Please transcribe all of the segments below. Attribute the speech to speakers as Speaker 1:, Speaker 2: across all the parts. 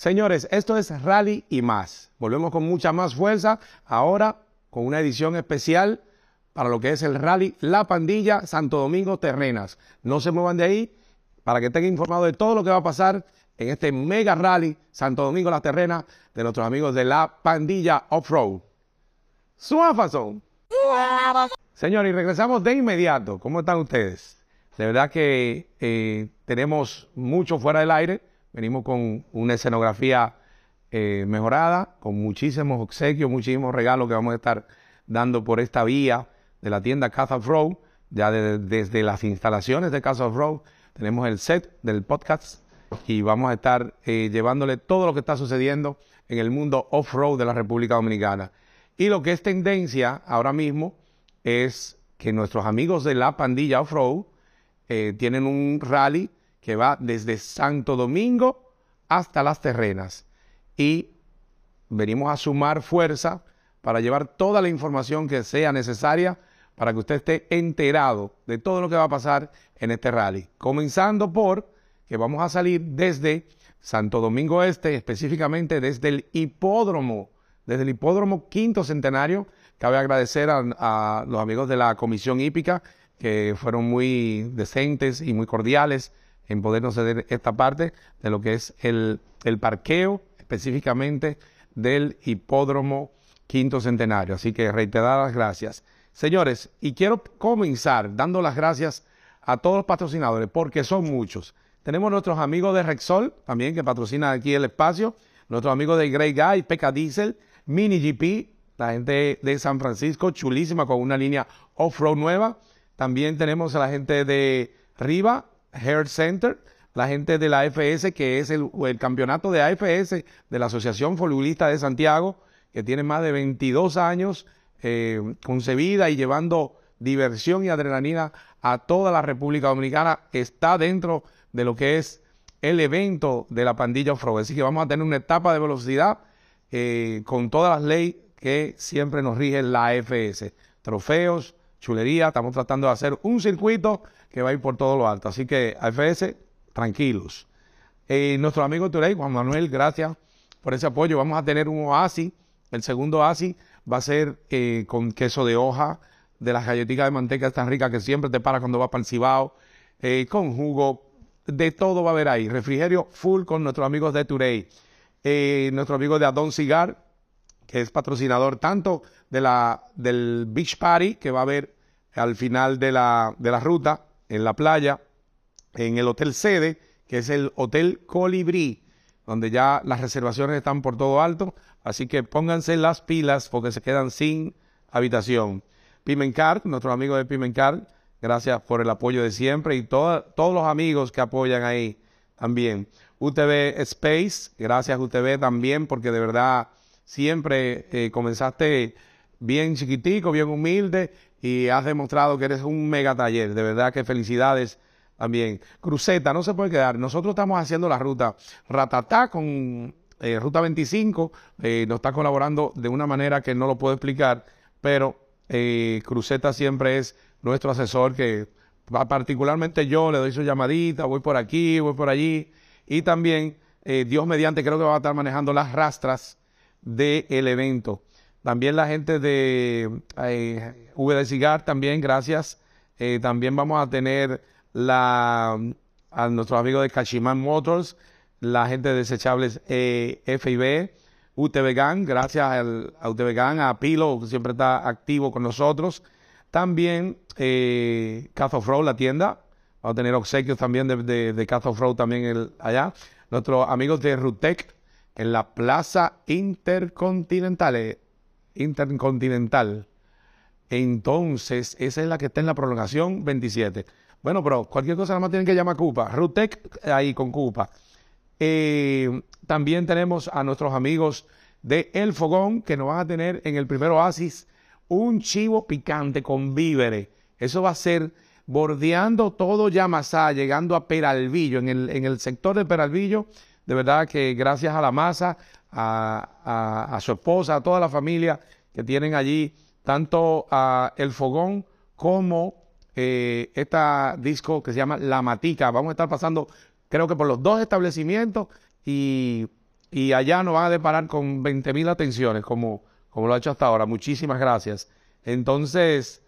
Speaker 1: Señores, esto es Rally y más. Volvemos con mucha más fuerza, ahora con una edición especial para lo que es el Rally La Pandilla Santo Domingo Terrenas. No se muevan de ahí para que estén informados de todo lo que va a pasar en este mega rally Santo Domingo Las Terrenas de nuestros amigos de La Pandilla Off-Road. Suafazón. Señores, y regresamos de inmediato. ¿Cómo están ustedes? De verdad que eh, tenemos mucho fuera del aire. Venimos con una escenografía eh, mejorada, con muchísimos obsequios, muchísimos regalos que vamos a estar dando por esta vía de la tienda Casa of Road. Ya desde las instalaciones de Casa of Road tenemos el set del podcast y vamos a estar eh, llevándole todo lo que está sucediendo en el mundo off-road de la República Dominicana. Y lo que es tendencia ahora mismo es que nuestros amigos de la pandilla off-road eh, tienen un rally que va desde Santo Domingo hasta las terrenas. Y venimos a sumar fuerza para llevar toda la información que sea necesaria para que usted esté enterado de todo lo que va a pasar en este rally. Comenzando por que vamos a salir desde Santo Domingo Este, específicamente desde el hipódromo, desde el hipódromo quinto centenario. Cabe agradecer a, los amigos de la Comisión Hípica que fueron muy decentes y muy cordiales en podernos ceder esta parte de lo que es el, el parqueo específicamente del hipódromo quinto centenario. Así que reiteradas gracias. Señores, y quiero comenzar dando las gracias a todos los patrocinadores, porque son muchos. Tenemos nuestros amigos de Rexol, también que patrocinan aquí el espacio, nuestros amigos de Grey Guy, Peca Diesel, Mini GP, la gente de San Francisco, chulísima, con una línea off-road nueva. También tenemos a la gente de Riva, Hair Center, la gente de la AFS, que es el, campeonato de AFS de la Asociación Futbolista de Santiago, que tiene más de 22 años eh, concebida y llevando diversión y adrenalina a toda la República Dominicana, está dentro de lo que es el evento de la pandilla off Así que vamos a tener una etapa de velocidad eh, con todas las leyes que siempre nos rige la AFS. Trofeos, chulería, estamos tratando de hacer un circuito que va a ir por todo lo alto. Así que AFS, tranquilos. Eh, nuestro amigo Turey, Juan Manuel, gracias por ese apoyo. Vamos a tener un oasis. El segundo oasis va a ser eh, con queso de hoja, de las galletitas de manteca tan ricas que siempre te para cuando vas para el Cibao, eh, con jugo, de todo va a haber ahí. Refrigerio full con nuestros amigos de Turey. Eh, nuestro amigo de Adon Cigar, que es patrocinador tanto de la, del Beach Party que va a haber al final de la, de la ruta en la playa, en el Hotel Sede, que es el Hotel Colibrí, donde ya las reservaciones están por todo alto. Así que pónganse las pilas porque se quedan sin habitación. Pimencar, nuestro amigo de Pimencar, gracias por el apoyo de siempre y todos los amigos que apoyan ahí también. UTV Space, gracias UTV también porque de verdad siempre eh, comenzaste bien chiquitico, bien humilde y has demostrado que eres un mega taller. De verdad que felicidades también. Cruceta, no se puede quedar. Nosotros estamos haciendo la ruta Ratatá con eh, Ruta 25 eh, nos está colaborando de una manera que no lo puedo explicar, pero eh, Cruceta siempre es nuestro asesor que particularmente yo le doy su llamadita, voy por aquí, voy por allí, y también Dios mediante creo que va a estar manejando las rastras del evento. También la gente de V de Cigar, también gracias. también vamos a tener a nuestros amigos de Cachiman Motors, la gente de desechables eh, FIB, UTV gracias al, a UTV a Pilo, que siempre está activo con nosotros. También eh, of Road, la tienda. Vamos a tener obsequios también de, de, de of Road también allá. Nuestros amigos de Rutec en la Plaza Intercontinental. Eh, Intercontinental. Entonces, esa es la que está en la prolongación 27. Bueno, pero cualquier cosa nada más tienen que llamar Cupa. Rutec ahí con Cupa. Eh, también tenemos a nuestros amigos de El Fogón que nos van a tener en el primer oasis un chivo picante con víveres. Eso va a ser bordeando todo Yamasá, llegando a Peralvillo, en el, en el sector de Peralvillo. De verdad que gracias a la masa, a, su esposa, a toda la familia que tienen allí, tanto a El Fogón como eh, disco que se llama La Matica. Vamos a estar pasando creo que por los dos establecimientos y allá nos van a deparar con 20.000 atenciones, como, lo ha hecho hasta ahora. Muchísimas gracias. Entonces,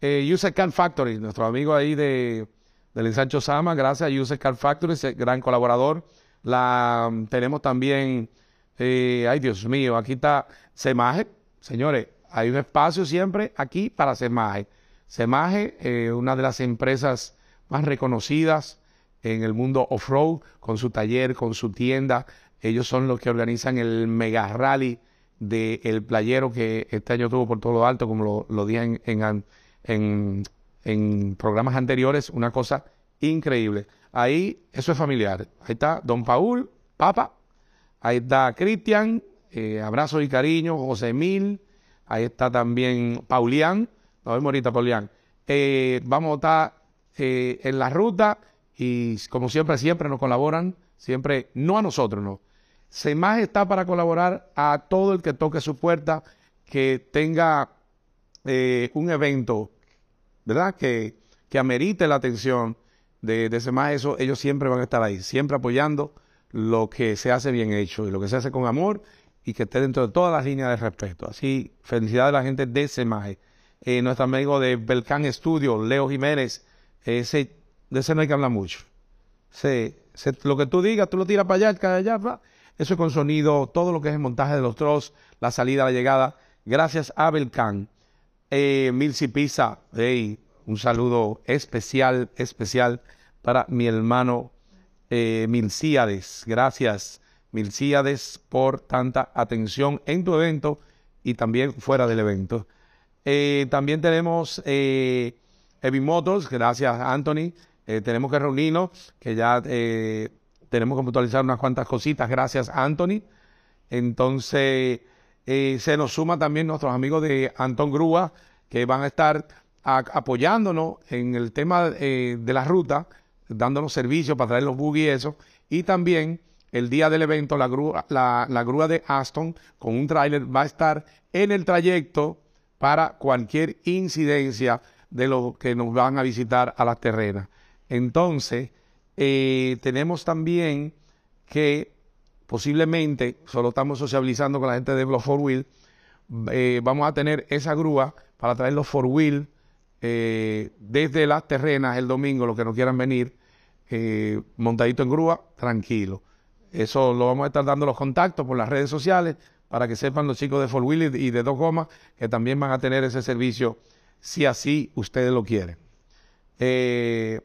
Speaker 1: eh, User Car Factory, nuestro amigo ahí de, del ensancho Sama, gracias a User Car Factory, gran colaborador. La, tenemos también, eh, ay Dios mío, aquí está Semaje. Señores, hay un espacio siempre aquí para Semaje. Semaje, eh, una de las empresas más reconocidas en el mundo off-road, con su taller, con su tienda. Ellos son los que organizan el mega rally del playero que este año tuvo por todo lo alto, como lo, dije en, en, programas anteriores, una cosa increíble. Ahí, eso es familiar. Ahí está Don Paul, Papa. Ahí está Cristian, eh, abrazo y cariño, José Mil. Ahí está también Paulián. Nos vemos ahorita, Paulián. Eh, vamos a estar eh, en la ruta y como siempre, siempre nos colaboran, siempre, no a nosotros, no. SEMAS está para colaborar a todo el que toque su puerta, que tenga eh, un evento, ¿verdad? Que, que amerite la atención de, de SEMAS, eso, ellos siempre van a estar ahí, siempre apoyando lo que se hace bien hecho y lo que se hace con amor y que esté dentro de todas las líneas de respeto. Así, felicidades a la gente de SEMAE. Eh, nuestro amigo de Belcán Studio, Leo Jiménez, ese, de ese no hay que hablar mucho. lo que tú digas, tú lo tiras para allá, para allá, eso es con sonido, todo lo que es el montaje de los trozos, la salida, la llegada. Gracias a Belcan. Eh, Milsi Pizza, un saludo especial, especial para mi hermano eh, Milcíades. Gracias, Milcíades, por tanta atención en tu evento y también fuera del evento. Eh, también tenemos eh, Heavy Motors, gracias Anthony. Eh, tenemos que reunirnos, que ya tenemos que puntualizar unas cuantas cositas, gracias Anthony. Entonces, se nos suma también nuestros amigos de Antón Grúa, que van a estar apoyándonos en el tema de la ruta, dándonos servicios para traer los buggy y eso. Y también el día del evento, la grúa, la grúa de Aston con un tráiler va a estar en el trayecto para cualquier incidencia de los que nos van a visitar a las terrenas. Entonces, eh, tenemos también que posiblemente, solo estamos sociabilizando con la gente de los four wheel, eh, vamos a tener esa grúa para traer los four wheel eh, desde las terrenas el domingo, los que no quieran venir, montadito en grúa, tranquilo. Eso lo vamos a estar dando los contactos por las redes sociales para que sepan los chicos de four wheel y de dos gomas que también van a tener ese servicio si así ustedes lo quieren. Eh,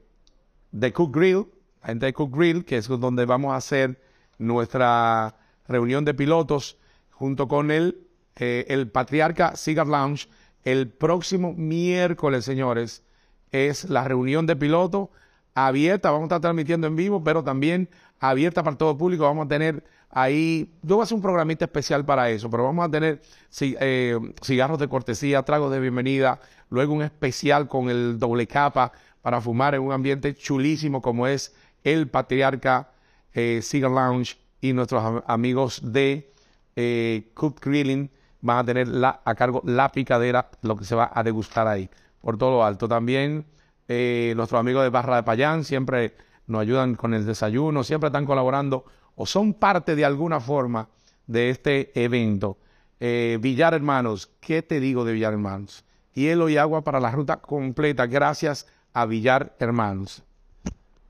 Speaker 1: de Cook Grill, la gente de Cook Grill, que es donde vamos a hacer nuestra reunión de pilotos junto con el, eh, el Patriarca Cigar Lounge. El próximo miércoles, señores, es la reunión de pilotos abierta. Vamos a estar transmitiendo en vivo, pero también abierta para todo el público. Vamos a tener ahí, yo voy a un programita especial para eso, pero vamos a tener eh, cigarros de cortesía, tragos de bienvenida, luego un especial con el doble capa para fumar en un ambiente chulísimo como es el Patriarca eh, Cigar Lounge y nuestros amigos de eh, Cook Grilling van a tener a cargo la picadera, lo que se va a degustar ahí, por todo lo alto. También eh, nuestros amigos de Barra de Payán siempre nos ayudan con el desayuno, siempre están colaborando o son parte de alguna forma de este evento. Eh, Villar Hermanos, ¿qué te digo de Villar Hermanos? Hielo y agua para la ruta completa, gracias a Villar Hermanos.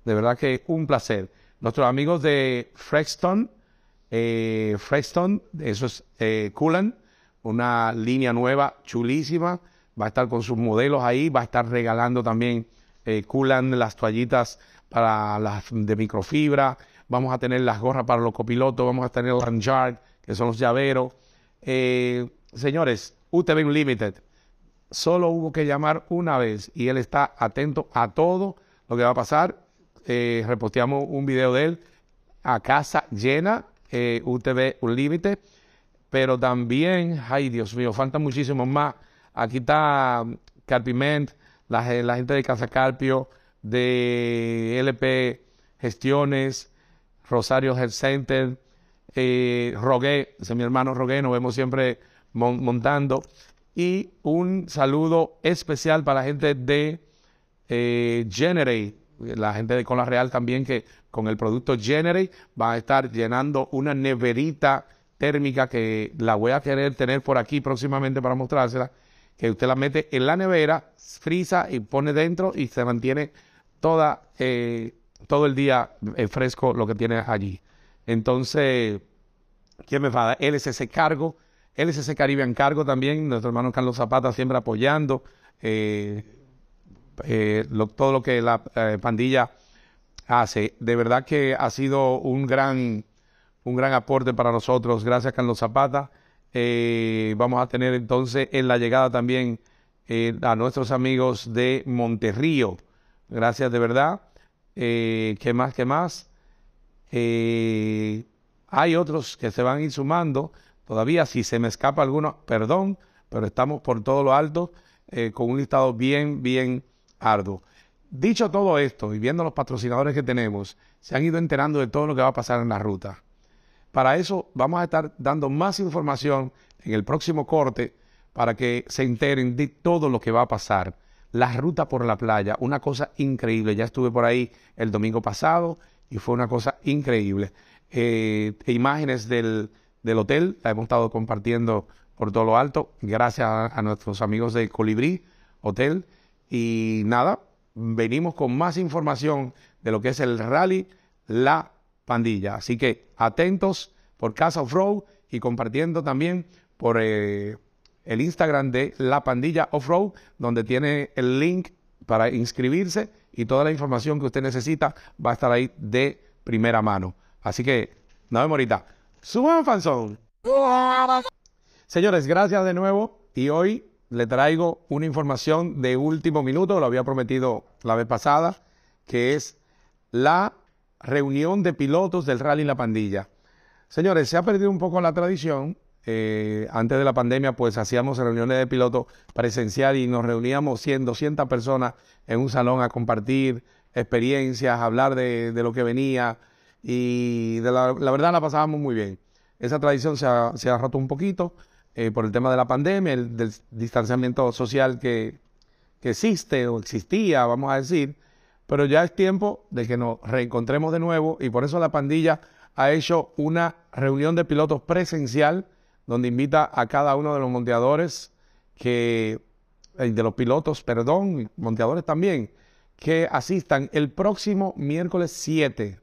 Speaker 1: De verdad que un placer. Nuestros amigos de Frexton, eh, Frexton, eso es eh, una línea nueva, chulísima. Va a estar con sus modelos ahí, va a estar regalando también eh, Coolan las toallitas para las de microfibra, vamos a tener las gorras para los copilotos, vamos a tener Ranjard, que son los llaveros. Eh, señores, UTV Unlimited, solo hubo que llamar una vez y él está atento a todo lo que va a pasar. Eh, reposteamos un video de él a casa llena, eh, UTV Unlimited, pero también, ay Dios mío, faltan muchísimos más. Aquí está Carpiment, la, gente de Casa Carpio, de LP Gestiones, Rosario Health Center, eh, Rogué, es mi hermano Rogué, nos vemos siempre montando. Y un saludo especial para la gente de eh, Generate, la gente de Cola Real también que con el producto Generate va a estar llenando una neverita térmica que la voy a querer tener por aquí próximamente para mostrársela, que usted la mete en la nevera, frisa y pone dentro y se mantiene toda, eh, todo el día eh, fresco lo que tiene allí. Entonces, ¿quién me va a dar? LSC Cargo, LSC Caribbean Cargo también, nuestro hermano Carlos Zapata siempre apoyando. Eh, eh, todo lo que la pandilla hace. De verdad que ha sido un gran, un gran aporte para nosotros. Gracias, Carlos Zapata. Eh, vamos a tener entonces en la llegada también a nuestros amigos de Monterrío. Gracias de verdad. ¿Qué más? ¿Qué más? hay otros que se van a ir sumando. Todavía, si se me escapa alguno, perdón, pero estamos por todo lo alto con un listado bien, bien arduo. Dicho todo esto y viendo los patrocinadores que tenemos, se han ido enterando de todo lo que va a pasar en la ruta. Para eso vamos a estar dando más información en el próximo corte para que se enteren de todo lo que va a pasar. La ruta por la playa, una cosa increíble. Ya estuve por ahí el domingo pasado y fue una cosa increíble. Eh, imágenes del, hotel, la hemos estado compartiendo por todo lo alto, gracias a nuestros amigos de Colibrí Hotel. Y nada, venimos con más información de lo que es el rally La Pandilla. Así que atentos por Casa Off-Road y compartiendo también por eh, el Instagram de La Pandilla Off-Road, donde tiene el link para inscribirse y toda la información que usted necesita va a estar ahí de primera mano. Así que nos vemos ahorita. Suban fanzón. Señores, gracias de nuevo y hoy le traigo una información de último minuto, lo había prometido la vez pasada, que es la reunión de pilotos del Rally La Pandilla. Señores, se ha perdido un poco la tradición. Eh, antes de la pandemia, pues hacíamos reuniones de pilotos presencial y nos reuníamos 100, 200 personas en un salón a compartir experiencias, hablar de, lo que venía y de la, verdad la pasábamos muy bien. Esa tradición se ha, se ha roto un poquito. Eh, por el tema de la pandemia, el del distanciamiento social que, existe o existía, vamos a decir, pero ya es tiempo de que nos reencontremos de nuevo y por eso la pandilla ha hecho una reunión de pilotos presencial donde invita a cada uno de los monteadores que, eh, de los pilotos, perdón, monteadores también, que asistan el próximo miércoles 7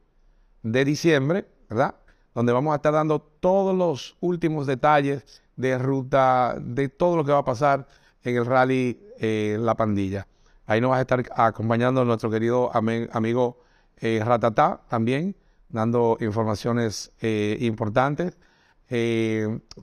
Speaker 1: de diciembre, ¿verdad? Donde vamos a estar dando todos los últimos detalles de ruta, de todo lo que va a pasar en el rally eh, La Pandilla. Ahí nos va a estar acompañando nuestro querido amigo eh, Ratatá también, dando informaciones eh, importantes.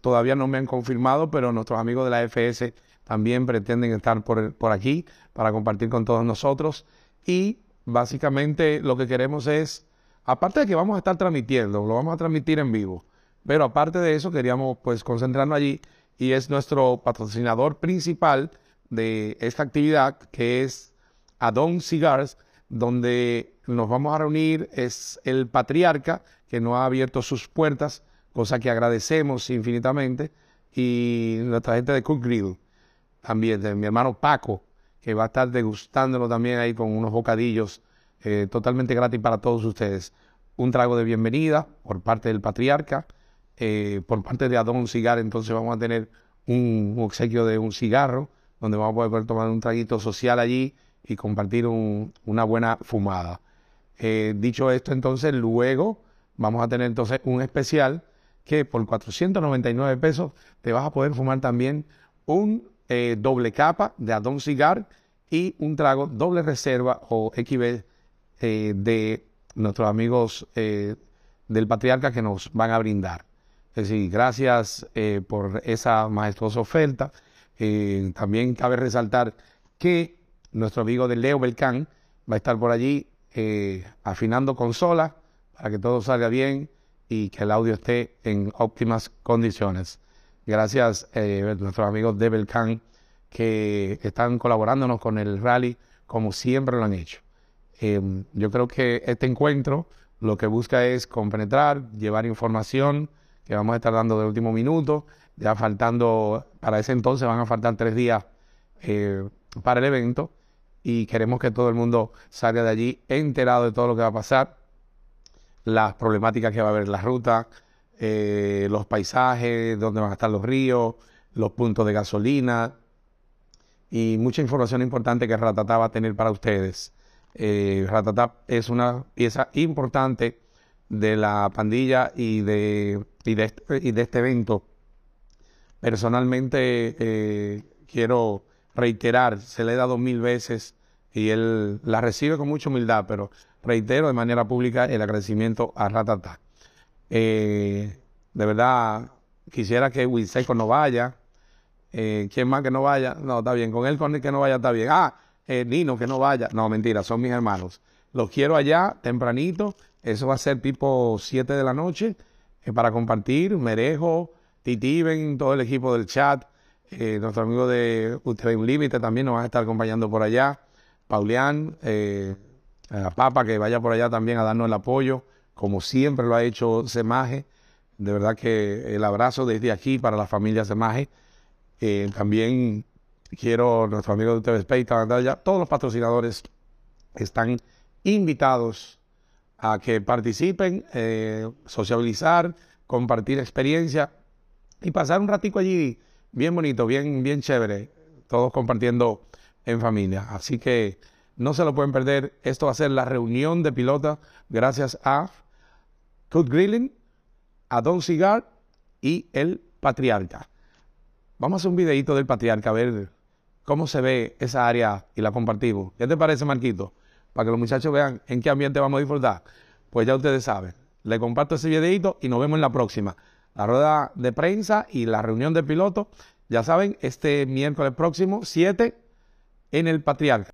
Speaker 1: todavía no me han confirmado, pero nuestros amigos de la FS también pretenden estar por, por aquí para compartir con todos nosotros. Y básicamente lo que queremos es, aparte de que vamos a estar transmitiendo, lo vamos a transmitir en vivo, pero aparte de eso, queríamos pues concentrarnos allí y es nuestro patrocinador principal de esta actividad que es Adon Cigars, donde nos vamos a reunir es el patriarca que nos ha abierto sus puertas, cosa que agradecemos infinitamente, y nuestra gente de Cook Grill, también de mi hermano Paco, que va a estar degustándolo también ahí con unos bocadillos eh, totalmente gratis para todos ustedes. Un trago de bienvenida por parte del patriarca eh, por parte de Adón Cigar, entonces vamos a tener un, obsequio de un cigarro, donde vamos a poder tomar un traguito social allí y compartir una buena fumada. Eh, dicho esto, entonces luego vamos a tener entonces un especial que por 499 pesos te vas a poder fumar también un eh, doble capa de Adón Cigar y un trago doble reserva o XB de nuestros amigos del Patriarca que nos van a brindar. Es decir, gracias eh, por esa majestuosa oferta. Eh, también cabe resaltar que nuestro amigo de Leo Belcán va a estar por allí eh, afinando consolas para que todo salga bien y que el audio esté en óptimas condiciones. Gracias a nuestros amigos de Belcán que están colaborándonos con el rally como siempre lo han hecho. yo creo que este encuentro lo que busca es compenetrar, llevar información, que vamos a estar dando de último minuto. Ya faltando, para ese entonces van a faltar tres días eh, para el evento. y queremos que todo el mundo salga de allí enterado de todo lo que va a pasar, las problemáticas que va a haber en la ruta, eh, los paisajes, dónde van a estar los ríos, los puntos de gasolina y mucha información importante que Ratatá va a tener para ustedes. Eh, Ratatá es una pieza importante de la pandilla y de, y de, este, este evento. Personalmente eh, quiero reiterar, se le he dado mil veces y él la recibe con mucha humildad, pero reitero de manera pública el agradecimiento a Ratata. Eh, de verdad, quisiera que Wilseco no vaya. Eh, ¿Quién más que no vaya? No, está bien. Con él, con él que no vaya, está bien. Ah, eh, Nino, que no vaya. No, mentira, son mis hermanos. Los quiero allá, tempranito. Eso va a ser tipo 7 de la noche para compartir. Merejo, Titiven, todo el equipo del chat. nuestro amigo de Usted un Límite también nos va a estar acompañando por allá. Paulián, eh, a Papa que vaya por allá también a darnos el apoyo, como siempre lo ha hecho Semaje. De verdad que el abrazo desde aquí para la familia Semaje. Eh, también quiero, nuestro amigo de TV Space, ya, todos los patrocinadores están invitados a que participen, eh, sociabilizar, compartir experiencia y pasar un ratico allí bien bonito, bien, bien chévere, todos compartiendo en familia. Así que no se lo pueden perder. Esto va a ser la reunión de pilota gracias a Kurt Grilling, a Don Cigar y el Patriarca. Vamos a hacer un videito del Patriarca a ver cómo se ve esa área y la compartimos. ¿Qué te parece, Marquito? Para que los muchachos vean en qué ambiente vamos a disfrutar. Pues ya ustedes saben. Le comparto ese videito y nos vemos en la próxima. La rueda de prensa y la reunión de piloto. Ya saben, este miércoles próximo, 7 en el Patriarca.